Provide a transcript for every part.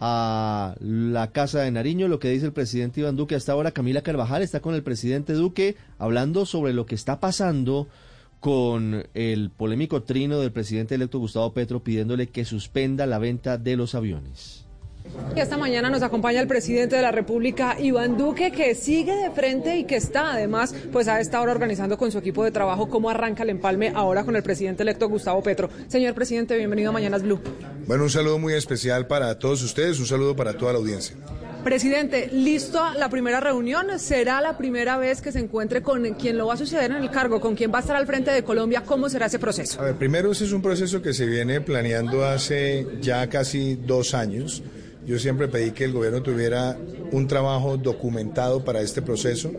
A la Casa de Nariño, lo que dice el presidente Iván Duque. Hasta ahora Camila Carvajal está con el presidente Duque hablando sobre lo que está pasando con el polémico trino del presidente electo Gustavo Petro pidiéndole que suspenda la venta de los aviones. Y esta mañana nos acompaña el presidente de la República, Iván Duque, que sigue de frente y que está además, pues a esta hora organizando con su equipo de trabajo cómo arranca el empalme ahora con el presidente electo Gustavo Petro. Señor presidente, bienvenido a Mañanas Blue. Bueno, un saludo muy especial para todos ustedes, un saludo para toda la audiencia. Presidente, ¿listo la primera reunión? ¿Será la primera vez que se encuentre con quien lo va a suceder en el cargo, con quien va a estar al frente de Colombia? ¿Cómo será ese proceso? A ver, primero ese es un proceso que se viene planeando hace ya casi dos años. Yo siempre pedí que el gobierno tuviera un trabajo documentado para este proceso.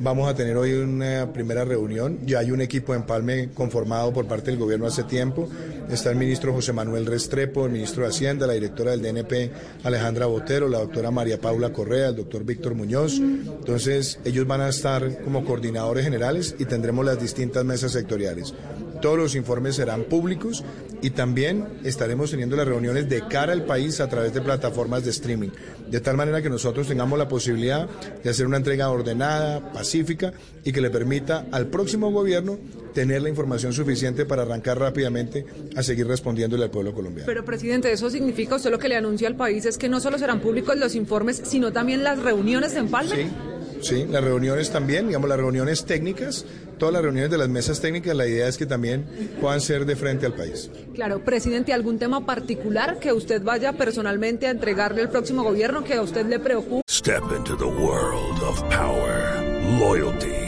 Vamos a tener hoy una primera reunión. Ya hay un equipo de empalme conformado por parte del gobierno hace tiempo. Está el ministro José Manuel Restrepo, el ministro de Hacienda, la directora del DNP Alejandra Botero, la doctora María Paula Correa, el doctor Víctor Muñoz. Entonces, ellos van a estar como coordinadores generales y tendremos las distintas mesas sectoriales. Todos los informes serán públicos y también estaremos teniendo las reuniones de cara al país a través de plataformas de streaming, de tal manera que nosotros tengamos la posibilidad de hacer una entrega ordenada, pacífica y que le permita al próximo gobierno tener la información suficiente para arrancar rápidamente a seguir respondiéndole al pueblo colombiano. Pero, presidente, eso significa, usted lo que le anuncia al país es que no solo serán públicos los informes, sino también las reuniones en Palma. Sí. Sí, las reuniones también, digamos, las reuniones técnicas, todas las reuniones de las mesas técnicas, la idea es que también puedan ser de frente al país. Claro, presidente, ¿algún tema particular que usted vaya personalmente a entregarle al próximo gobierno que a usted le preocupe? Step into the world of power, loyalty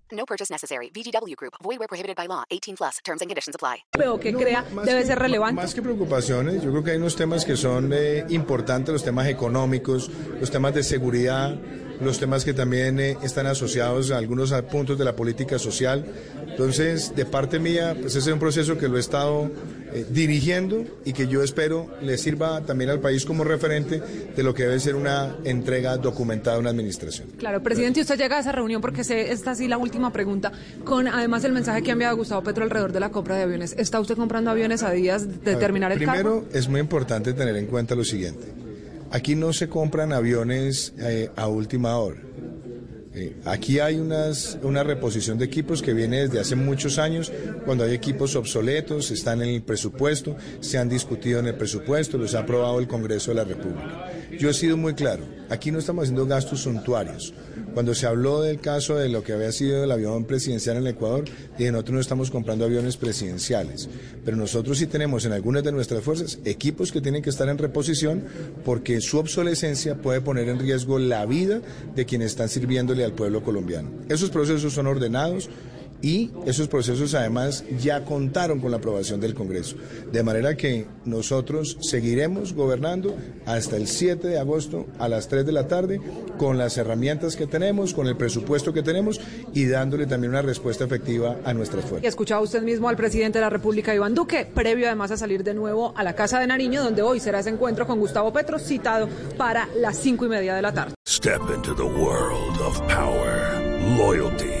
No purchase necessary. VGW Group. Void where prohibited by law. 18 plus. Terms and conditions apply. Pero que crea debe que, ser relevante. Más que preocupaciones, yo creo que hay unos temas que son eh, importantes, los temas económicos, los temas de seguridad, los temas que también eh, están asociados a algunos puntos de la política social. Entonces, de parte mía, pues ese es un proceso que lo he estado eh, dirigiendo y que yo espero le sirva también al país como referente de lo que debe ser una entrega documentada de una administración. Claro, presidente, usted llega a esa reunión porque sé, esta sí la última pregunta, con además el mensaje que ha enviado Gustavo Petro alrededor de la compra de aviones. ¿Está usted comprando aviones a días de terminar el Primero, cargo? es muy importante tener en cuenta lo siguiente. Aquí no se compran aviones eh, a última hora. Eh, aquí hay unas, una reposición de equipos que viene desde hace muchos años, cuando hay equipos obsoletos, están en el presupuesto, se han discutido en el presupuesto, los ha aprobado el Congreso de la República. Yo he sido muy claro, aquí no estamos haciendo gastos suntuarios. Cuando se habló del caso de lo que había sido el avión presidencial en el Ecuador, dije, nosotros no estamos comprando aviones presidenciales, pero nosotros sí tenemos en algunas de nuestras fuerzas equipos que tienen que estar en reposición porque su obsolescencia puede poner en riesgo la vida de quienes están sirviéndole al pueblo colombiano. Esos procesos son ordenados y esos procesos además ya contaron con la aprobación del Congreso. De manera que nosotros seguiremos gobernando hasta el 7 de agosto a las 3 de la tarde con las herramientas que tenemos, con el presupuesto que tenemos y dándole también una respuesta efectiva a nuestras Y fuerzas. escuchaba usted mismo al presidente de la República, Iván Duque, previo además a salir de nuevo a la Casa de Nariño, donde hoy será ese encuentro con Gustavo Petro, citado para las cinco y media de la tarde. Step into the world of power, loyalty